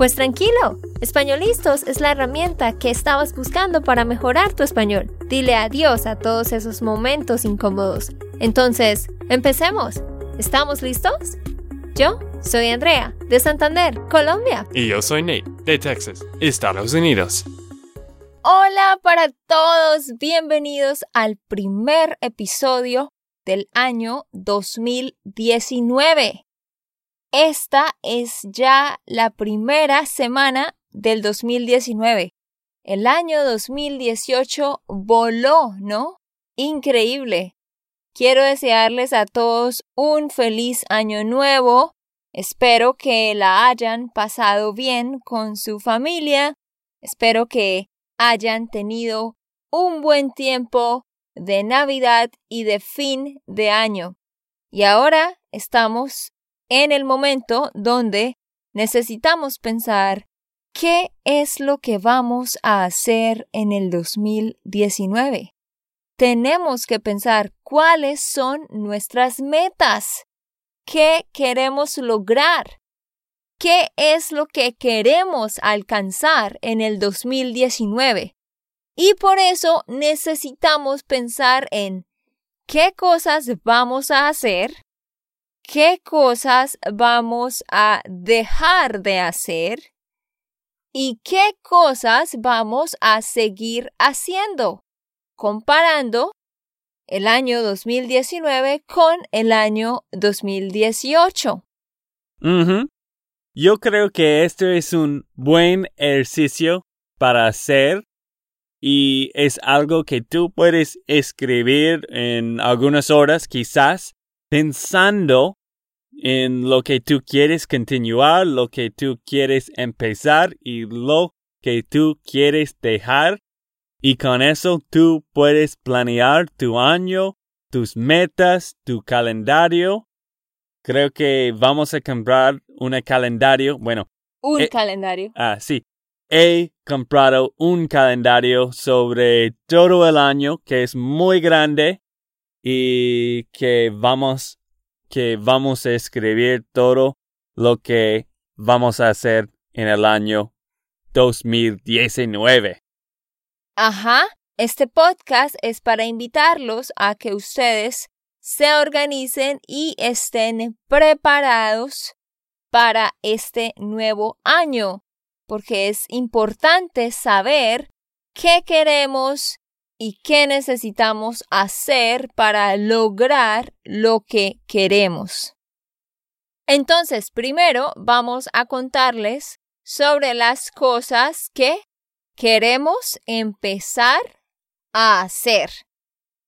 Pues tranquilo, Españolistos es la herramienta que estabas buscando para mejorar tu español. Dile adiós a todos esos momentos incómodos. Entonces, empecemos. ¿Estamos listos? Yo soy Andrea, de Santander, Colombia. Y yo soy Nate, de Texas, Estados Unidos. Hola para todos, bienvenidos al primer episodio del año 2019. Esta es ya la primera semana del 2019. El año 2018 voló, ¿no? Increíble. Quiero desearles a todos un feliz año nuevo. Espero que la hayan pasado bien con su familia. Espero que hayan tenido un buen tiempo de Navidad y de fin de año. Y ahora estamos en el momento donde necesitamos pensar ¿Qué es lo que vamos a hacer en el 2019? Tenemos que pensar cuáles son nuestras metas. ¿Qué queremos lograr? ¿Qué es lo que queremos alcanzar en el 2019? Y por eso necesitamos pensar en qué cosas vamos a hacer, qué cosas vamos a dejar de hacer y qué cosas vamos a seguir haciendo, comparando el año 2019 con el año 2018. Yo creo que esto es un buen ejercicio para hacer y es algo que tú puedes escribir en algunas horas quizás pensando en lo que tú quieres continuar, lo que tú quieres empezar y lo que tú quieres dejar. Y con eso tú puedes planear tu año, tus metas, tu calendario. Creo que vamos a comprar un calendario. Bueno. Un calendario. Ah, sí. He comprado un calendario sobre todo el año que es muy grande y que vamos que vamos a escribir todo lo que vamos a hacer en el año 2019. Ajá, este podcast es para invitarlos a que ustedes se organicen y estén preparados para este nuevo año, porque es importante saber qué queremos y qué necesitamos hacer para lograr lo que queremos. Entonces, primero vamos a contarles sobre las cosas que queremos empezar a hacer.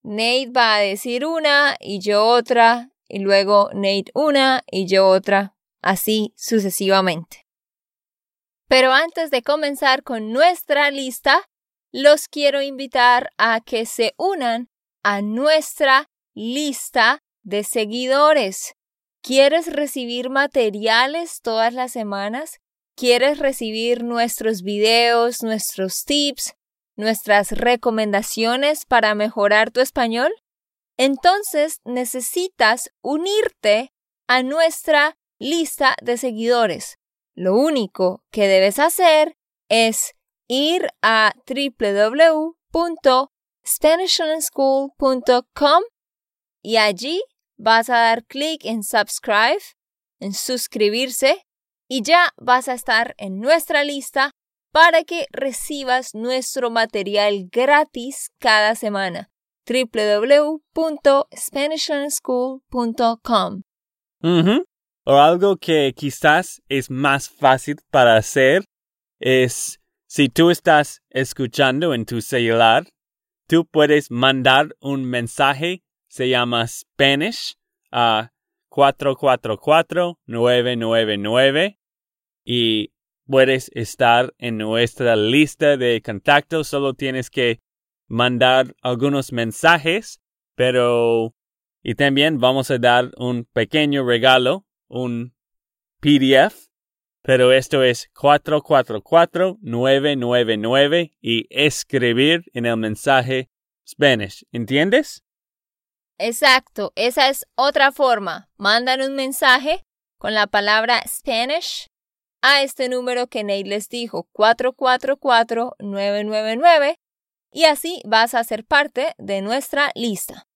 Nate va a decir una y yo otra, y luego Nate una y yo otra, así sucesivamente. Pero antes de comenzar con nuestra lista, los quiero invitar a que se unan a nuestra lista de seguidores. ¿Quieres recibir materiales todas las semanas? ¿Quieres recibir nuestros videos, nuestros tips, nuestras recomendaciones para mejorar tu español? Entonces necesitas unirte a nuestra lista de seguidores. Lo único que debes hacer es ir a www.spanishlandschool.com y allí vas a dar clic en subscribe, en suscribirse y ya vas a estar en nuestra lista para que recibas nuestro material gratis cada semana www.spanishlandschool.com. O algo que quizás es más fácil para hacer es si tú estás escuchando en tu celular, tú puedes mandar un mensaje, se llama Spanish, a 444-999 y puedes estar en nuestra lista de contactos. Solo tienes que mandar algunos mensajes, pero Y también vamos a dar un pequeño regalo, un PDF, pero esto es 444-999 y escribir en el mensaje Spanish. ¿Entiendes? Exacto, esa es otra forma. Mandan un mensaje con la palabra Spanish a este número que Nate les dijo, 444-999, y así vas a ser parte de nuestra lista.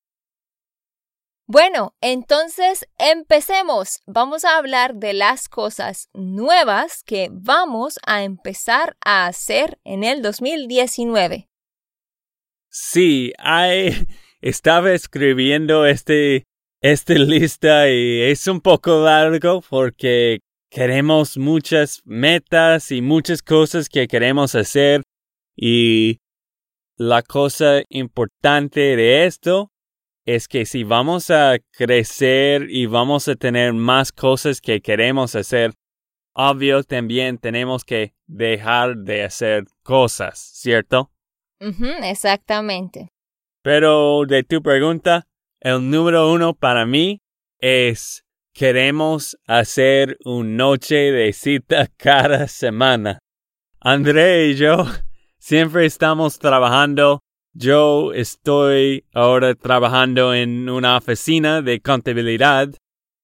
Bueno, entonces empecemos. Vamos a hablar de las cosas nuevas que vamos a empezar a hacer en el 2019. Sí, estaba escribiendo este, esta lista y es un poco largo porque queremos muchas metas y muchas cosas que queremos hacer y la cosa importante de esto es que si vamos a crecer y vamos a tener más cosas que queremos hacer, obvio también tenemos que dejar de hacer cosas, ¿cierto? exactamente. Pero de tu pregunta, el número uno para mí es queremos hacer una noche de cita cada semana. André y yo siempre estamos trabajando yo estoy ahora trabajando en una oficina de contabilidad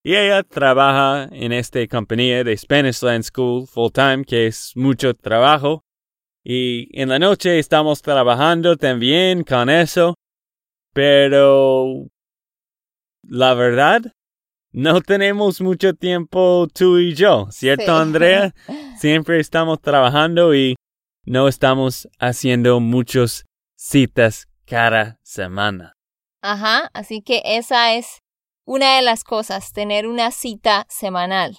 y ella trabaja en esta compañía de Spanish Land School full time, que es mucho trabajo. Y en la noche estamos trabajando también con eso. Pero la verdad, no tenemos mucho tiempo tú y yo, ¿cierto, Andrea? Siempre estamos trabajando y no estamos haciendo muchos citas cada semana. Ajá, así que esa es una de las cosas, tener una cita semanal.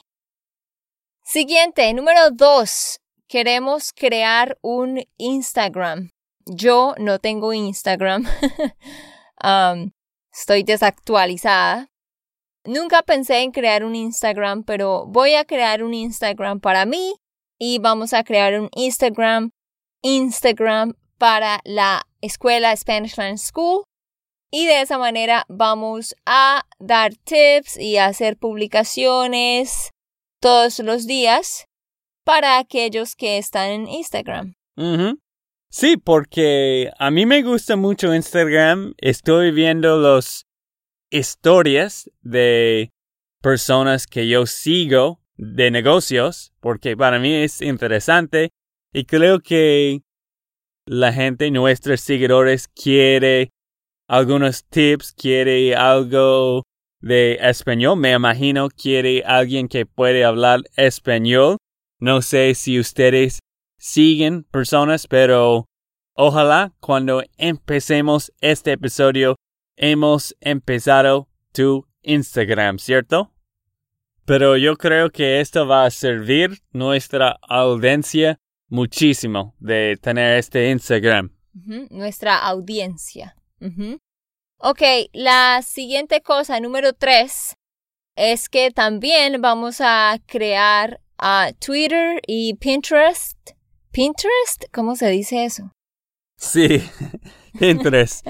Siguiente, número dos, queremos crear un Instagram. Yo no tengo Instagram. estoy desactualizada. Nunca pensé en crear un Instagram, pero voy a crear un Instagram para mí y vamos a crear un Instagram, Instagram para la escuela Spanish Land School y de esa manera vamos a dar tips y hacer publicaciones todos los días para aquellos que están en Instagram. Sí, porque a mí me gusta mucho Instagram. Estoy viendo las historias de personas que yo sigo de negocios, porque para mí es interesante y creo que la gente, nuestros seguidores, quiere algunos tips, quiere algo de español. Me imagino quiere alguien que puede hablar español. No sé si ustedes siguen personas, pero ojalá cuando empecemos este episodio hemos empezado tu Instagram, ¿cierto? Pero yo creo que esto va a servir nuestra audiencia muchísimo de tener este Instagram. Nuestra audiencia. Ok, la siguiente cosa, número tres, es que también vamos a crear a Twitter y Pinterest. ¿Pinterest? ¿Cómo se dice eso? Sí, Pinterest.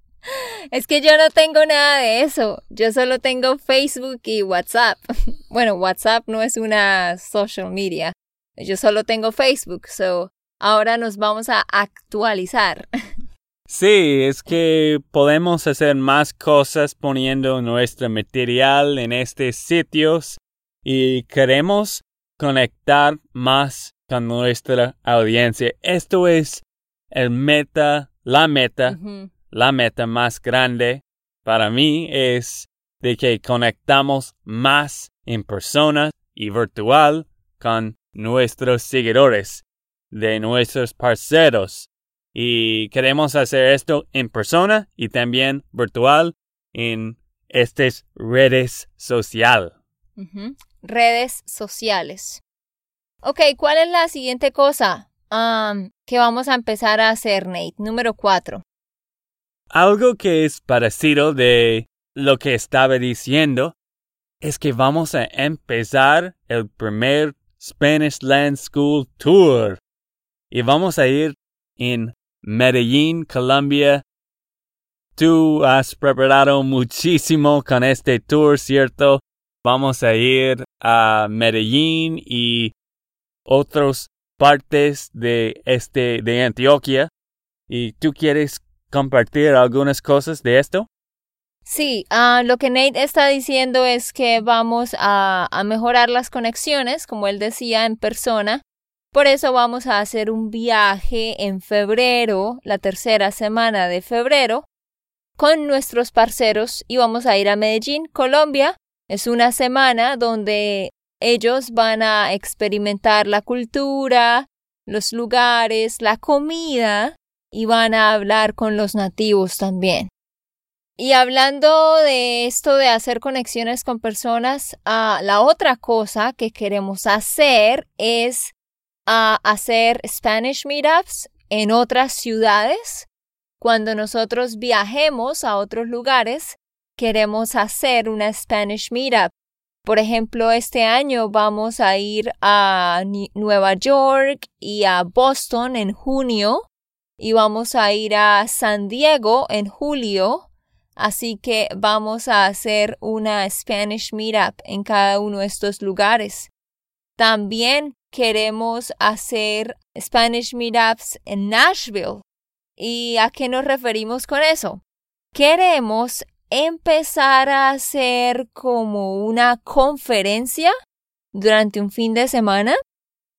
es que yo no tengo nada de eso. Yo solo tengo Facebook y WhatsApp. Bueno, WhatsApp no es una social media. Yo solo tengo Facebook, so ahora nos vamos a actualizar. Sí, es que podemos hacer más cosas poniendo nuestro material en estos sitios y queremos conectar más con nuestra audiencia. Esto es el meta, la meta, la meta más grande para mí es de que conectamos más en persona y virtual con nuestros seguidores, de nuestros parceros. Y queremos hacer esto en persona y también virtual en estas redes sociales. Redes sociales. Ok, ¿cuál es la siguiente cosa que vamos a empezar a hacer, Nate? Número cuatro. Algo que es parecido de lo que estaba diciendo es que vamos a empezar el primer Spanish Land School Tour. Y vamos a ir en Medellín, Colombia, tú has preparado muchísimo con este tour, ¿cierto? Vamos a ir a Medellín y otras partes de este de Antioquia. ¿Y tú quieres compartir algunas cosas de esto? Sí, ah, lo que Nate está diciendo es que vamos a, a mejorar las conexiones, como él decía, en persona. Por eso vamos a hacer un viaje en febrero, la tercera semana de febrero, con nuestros parceros y vamos a ir a Medellín, Colombia. Es una semana donde ellos van a experimentar la cultura, los lugares, la comida y van a hablar con los nativos también. Y hablando de esto de hacer conexiones con personas, ah, la otra cosa que queremos hacer es ah, hacer Spanish meetups en otras ciudades. Cuando nosotros viajemos a otros lugares, queremos hacer una Spanish meetup. Por ejemplo, este año vamos a ir a Nueva York y a Boston en junio y vamos a ir a San Diego en julio Así que vamos a hacer una Spanish Meetup en cada uno de estos lugares. También queremos hacer Spanish Meetups en Nashville. ¿Y a qué nos referimos con eso? Queremos empezar a hacer como una conferencia durante un fin de semana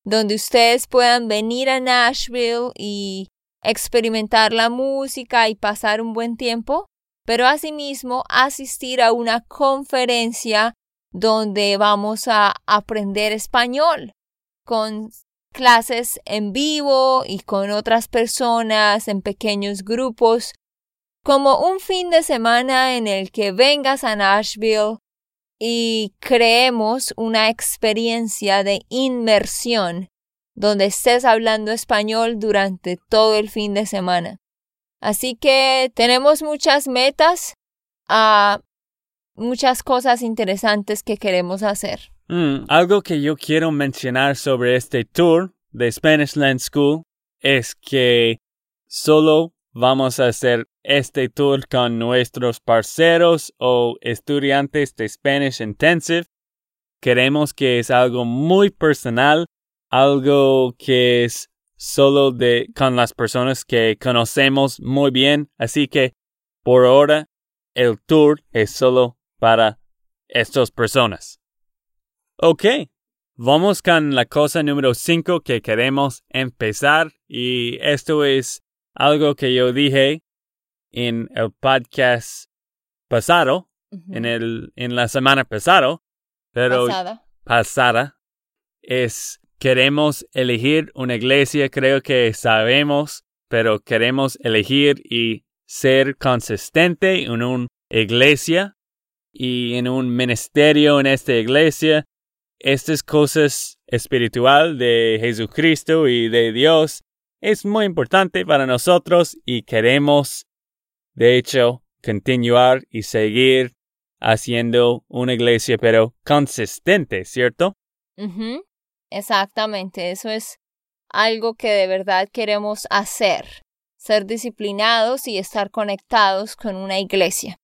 donde ustedes puedan venir a Nashville y experimentar la música y pasar un buen tiempo pero asimismo asistir a una conferencia donde vamos a aprender español con clases en vivo y con otras personas en pequeños grupos, como un fin de semana en el que vengas a Nashville y creemos una experiencia de inmersión donde estés hablando español durante todo el fin de semana. Así que tenemos muchas metas, muchas cosas interesantes que queremos hacer. Mm, algo que yo quiero mencionar sobre este tour de Spanish Land School es que solo vamos a hacer este tour con nuestros parceros o estudiantes de Spanish Intensive. Queremos que es algo muy personal, algo que es solo de con las personas que conocemos muy bien, así que por ahora el tour es solo para estas personas. Ok, vamos con la cosa número 5 que queremos empezar y esto es algo que yo dije en el podcast pasado, en el en la semana pasado, pero Pasada. pasada es queremos elegir una iglesia, creo que sabemos, pero queremos elegir y ser consistente en una iglesia y en un ministerio en esta iglesia. Estas cosas espiritual de Jesucristo y de Dios es muy importante para nosotros y queremos, de hecho, continuar y seguir haciendo una iglesia, pero consistente, ¿cierto? Exactamente, eso es algo que de verdad queremos hacer, ser disciplinados y estar conectados con una iglesia.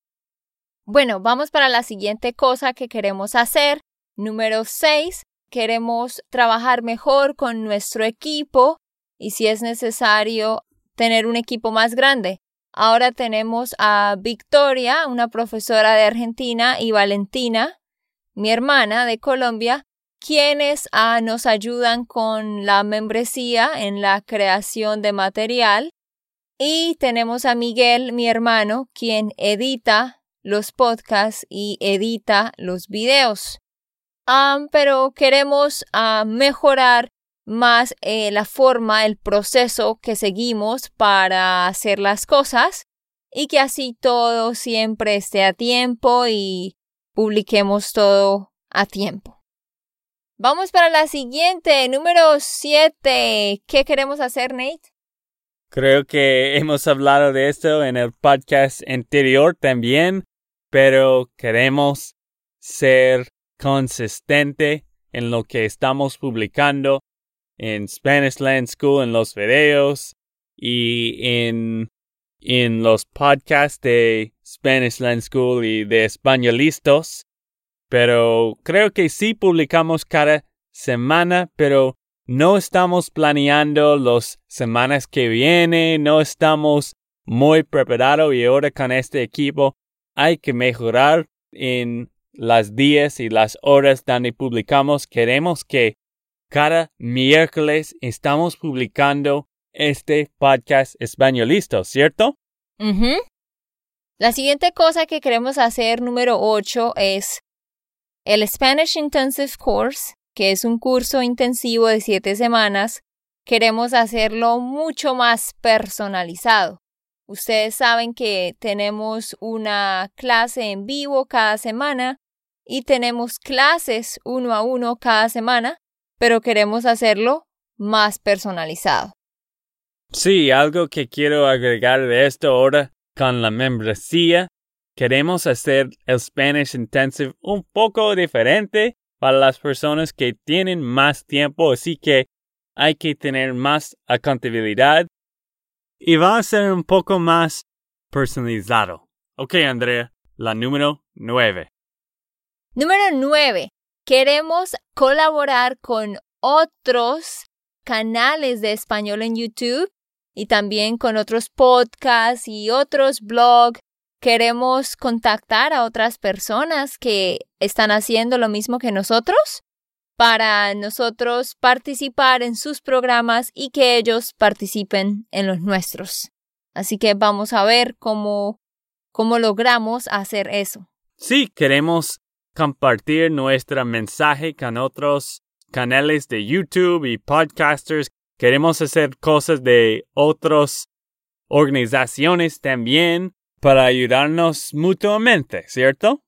Bueno, vamos para la siguiente cosa que queremos hacer. Número 6. Queremos trabajar mejor con nuestro equipo y si es necesario tener un equipo más grande. Ahora tenemos a Victoria, una profesora de Argentina, y Valentina, mi hermana de Colombia, quienes ah, nos ayudan con la membresía en la creación de material. Y tenemos a Miguel, mi hermano, quien edita los podcasts y edita los videos. Ah, pero queremos ah, mejorar más eh, la forma, el proceso que seguimos para hacer las cosas y que así todo siempre esté a tiempo y publiquemos todo a tiempo. Vamos para la siguiente, número 7. ¿Qué queremos hacer, Nate? Creo que hemos hablado de esto en el podcast anterior también, pero queremos ser consistente en lo que estamos publicando en Spanish Land School, en los videos y en en los podcasts de Spanish Land School y de Españolistas, pero creo que sí publicamos cada semana, pero no estamos planeando las semanas que vienen, no estamos muy preparados y ahora con este equipo hay que mejorar en las días y las horas donde publicamos. Queremos que cada miércoles estamos publicando este podcast españolista, ¿cierto? La siguiente cosa que queremos hacer, número 8, es el Spanish Intensive Course, que es un curso intensivo de siete semanas. Queremos hacerlo mucho más personalizado. Ustedes saben que tenemos una clase en vivo cada semana y tenemos clases uno a uno cada semana, pero queremos hacerlo más personalizado. Sí, algo que quiero agregar de esto ahora con la membresía. Queremos hacer el Spanish Intensive un poco diferente para las personas que tienen más tiempo, así que hay que tener más accountabilidad y va a ser un poco más personalizado. Ok, Andrea, la número nueve. Número nueve. Queremos colaborar con otros canales de español en YouTube y también con otros podcasts y otros blogs. Queremos contactar a otras personas que están haciendo lo mismo que nosotros para nosotros participar en sus programas y que ellos participen en los nuestros. Así que vamos a ver cómo, cómo logramos hacer eso. Sí, queremos compartir nuestro mensaje con otros canales de YouTube y podcasters Queremos hacer cosas de otras organizaciones también para ayudarnos mutuamente, ¿cierto?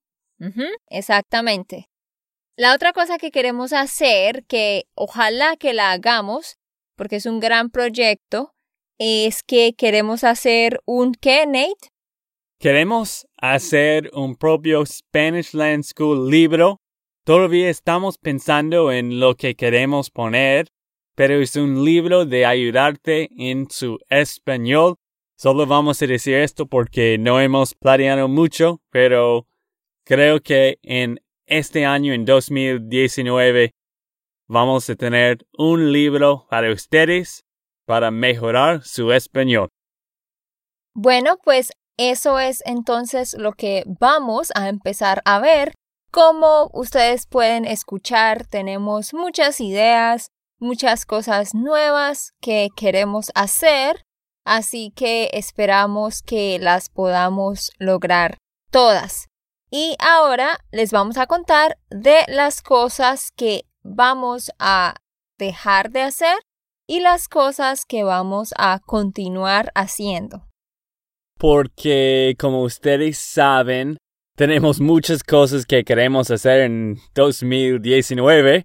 exactamente. La otra cosa que queremos hacer, que ojalá que la hagamos, porque es un gran proyecto, es que queremos hacer un ¿qué, Nate? Queremos hacer un propio Spanish Land School libro. Todavía estamos pensando en lo que queremos poner, pero es un libro de ayudarte en su español. Solo vamos a decir esto porque no hemos planeado mucho, pero creo que en este año, en 2019, vamos a tener un libro para ustedes para mejorar su español. Bueno, pues eso es entonces lo que vamos a empezar a ver. Como ustedes pueden escuchar, tenemos muchas ideas, muchas cosas nuevas que queremos hacer, así que esperamos que las podamos lograr todas. Y ahora les vamos a contar de las cosas que vamos a dejar de hacer y las cosas que vamos a continuar haciendo. Porque, como ustedes saben, tenemos muchas cosas que queremos hacer en 2019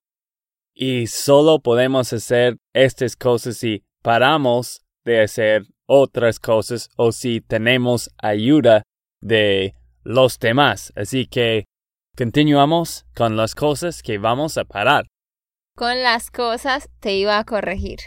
y solo podemos hacer estas cosas si paramos de hacer otras cosas o si tenemos ayuda de los demás. Así que continuamos con las cosas que vamos a parar. Con las cosas te iba a corregir.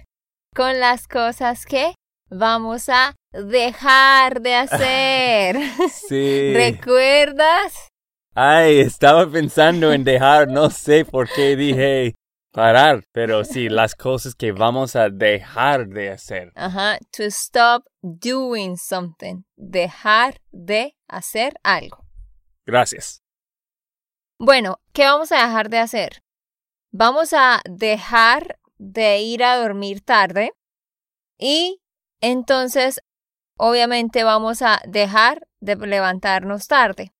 Con las cosas que vamos a dejar de hacer. sí. ¿Recuerdas? Ay, estaba pensando en dejar, no sé por qué dije parar, pero sí, las cosas que vamos a dejar de hacer. Ajá, to stop doing something. Dejar de hacer algo. Gracias. Bueno, ¿qué vamos a dejar de hacer? Vamos a dejar de ir a dormir tarde y entonces obviamente vamos a dejar de levantarnos tarde.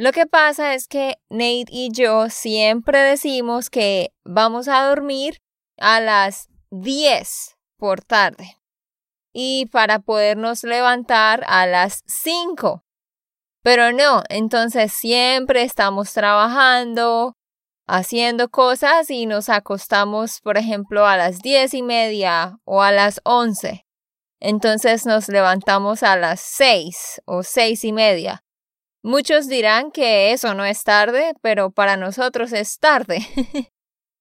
Lo que pasa es que Nate y yo siempre decimos que vamos a dormir a las 10 por tarde y para podernos levantar a las 5. Pero no, entonces siempre estamos trabajando, haciendo cosas y nos acostamos, por ejemplo, a las diez y media o a las 11. Entonces nos levantamos a las 6 o seis y media. Muchos dirán que eso no es tarde, pero para nosotros es tarde.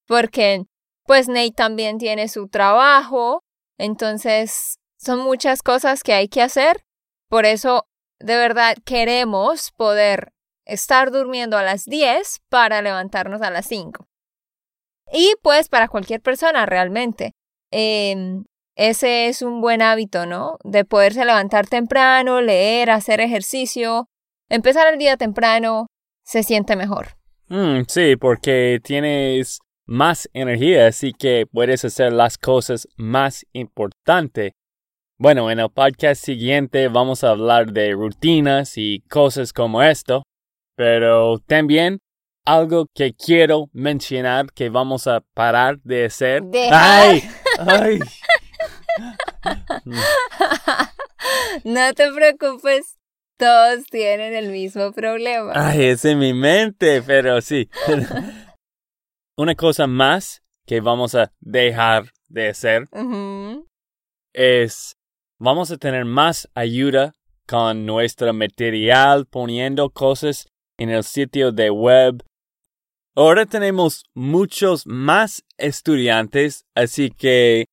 Porque, pues Nate también tiene su trabajo, entonces son muchas cosas que hay que hacer Por eso, de verdad, queremos poder estar durmiendo a las 10 para levantarnos a las 5. Y pues para cualquier persona realmente. Em, ese es un buen hábito, ¿no? De poderse levantar temprano, leer, hacer ejercicio, empezar el día temprano, se siente mejor. Mm, sí, porque tienes más energía, así que puedes hacer las cosas más importantes. Bueno, en el podcast siguiente vamos a hablar de rutinas y cosas como esto, pero también algo que quiero mencionar que vamos a parar de hacer. ¡Ay! ¡Ay! no te preocupes, todos tienen el mismo problema. Ay, es en mi mente, pero sí. Una cosa más que vamos a dejar de hacer es, vamos a tener más ayuda con nuestro material, poniendo cosas en el sitio de web. Ahora tenemos muchos más estudiantes, así que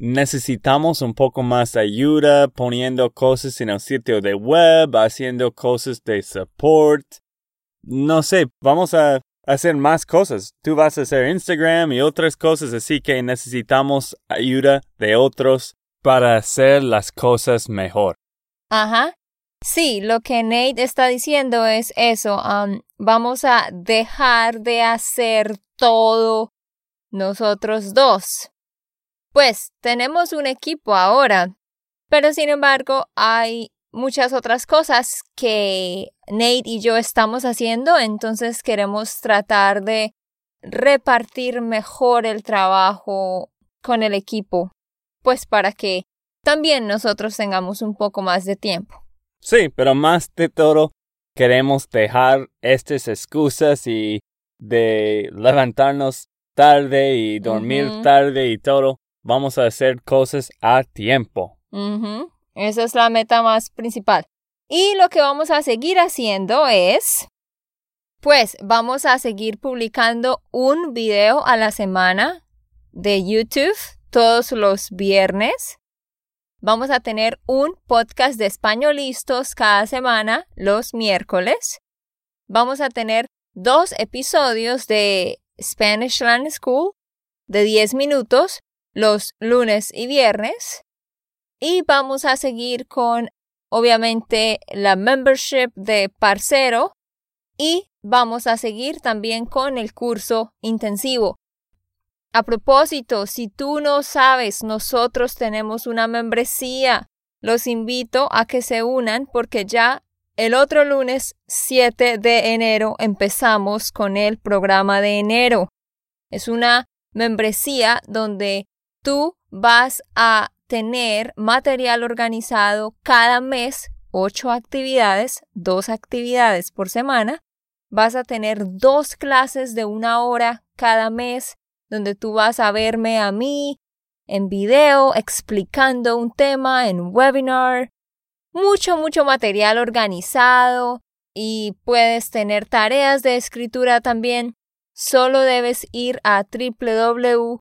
necesitamos un poco más ayuda poniendo cosas en el sitio de web, haciendo cosas de support. No sé, vamos a hacer más cosas. Tú vas a hacer Instagram y otras cosas, así que necesitamos ayuda de otros para hacer las cosas mejor. Ajá. Sí, lo que Nate está diciendo es eso. Um, vamos a dejar de hacer todo nosotros dos. Pues tenemos un equipo ahora, pero sin embargo hay muchas otras cosas que Nate y yo estamos haciendo, entonces queremos tratar de repartir mejor el trabajo con el equipo, pues para que también nosotros tengamos un poco más de tiempo. Sí, pero más de todo queremos dejar estas excusas y de levantarnos tarde y dormir tarde y todo vamos a hacer cosas a tiempo. Esa es la meta más principal. Y lo que vamos a seguir haciendo es, pues vamos a seguir publicando un video a la semana de YouTube todos los viernes. Vamos a tener un podcast de españolistas cada semana los miércoles. Vamos a tener dos episodios de Spanish Land School de 10 minutos los lunes y viernes. Y vamos a seguir con, obviamente, la membership de Parcero y vamos a seguir también con el curso intensivo. A propósito, si tú no sabes, nosotros tenemos una membresía. Los invito a que se unan porque ya el otro lunes 7 de enero empezamos con el programa de enero. Es una membresía donde tú vas a tener material organizado cada mes, ocho actividades, dos actividades por semana. Vas a tener dos clases de una hora cada mes, donde tú vas a verme a mí en video explicando un tema en un webinar. Mucho, mucho material organizado y puedes tener tareas de escritura también. Solo debes ir a www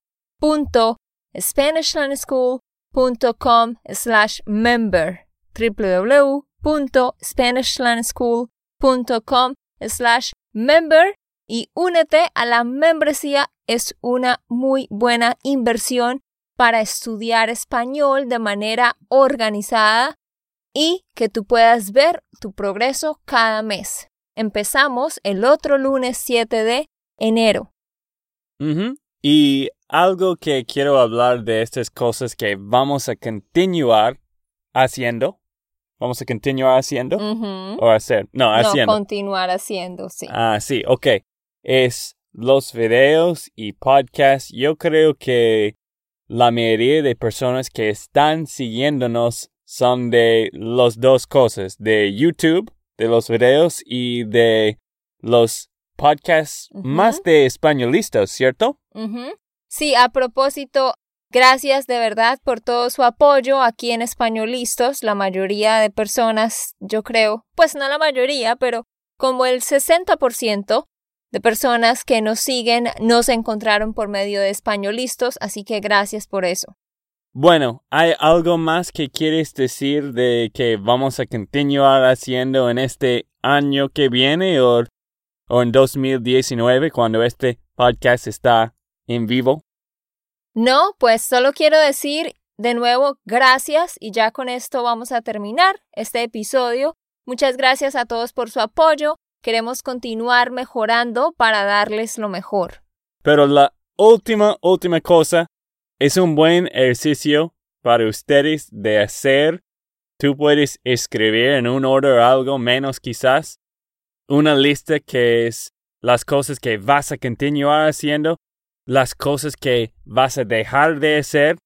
SpanishLandSchool.com slash member www.SpanishLandSchool.com slash member y únete a la membresía es una muy buena inversión para estudiar español de manera organizada y que tú puedas ver tu progreso cada mes. Empezamos el otro lunes 7 de enero. Y algo que quiero hablar de estas cosas que vamos a continuar haciendo. Vamos a continuar haciendo o hacer. No, haciendo. No, continuar haciendo, sí. Ah, sí, ok. Es los videos y podcasts. Yo creo que la mayoría de personas que están siguiéndonos son de las dos cosas, de YouTube, de los videos y de los podcasts más de españolistas, ¿cierto? Sí, a propósito, gracias de verdad por todo su apoyo aquí en Españolistos. La mayoría de personas, yo creo, pues no la mayoría, pero como el 60% de personas que nos siguen nos encontraron por medio de Españolistos, así que gracias por eso. Bueno, ¿hay algo más que quieres decir de que vamos a continuar haciendo en este año que viene o, o en 2019 cuando este podcast está en vivo? No, pues solo quiero decir de nuevo gracias y ya con esto vamos a terminar este episodio. Muchas gracias a todos por su apoyo. Queremos continuar mejorando para darles lo mejor. Pero la última, última cosa es un buen ejercicio para ustedes de hacer. Tú puedes escribir en un orden algo menos quizás una lista que es las cosas que vas a continuar haciendo, las cosas que vas a dejar de hacer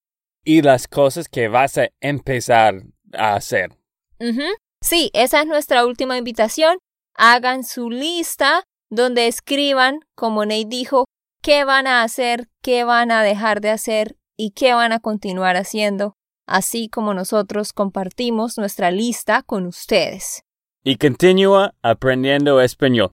y las cosas que vas a empezar a hacer. Sí, esa es nuestra última invitación. Hagan su lista donde escriban, como Nate dijo, qué van a hacer, qué van a dejar de hacer y qué van a continuar haciendo, así como nosotros compartimos nuestra lista con ustedes. Y continúa aprendiendo español.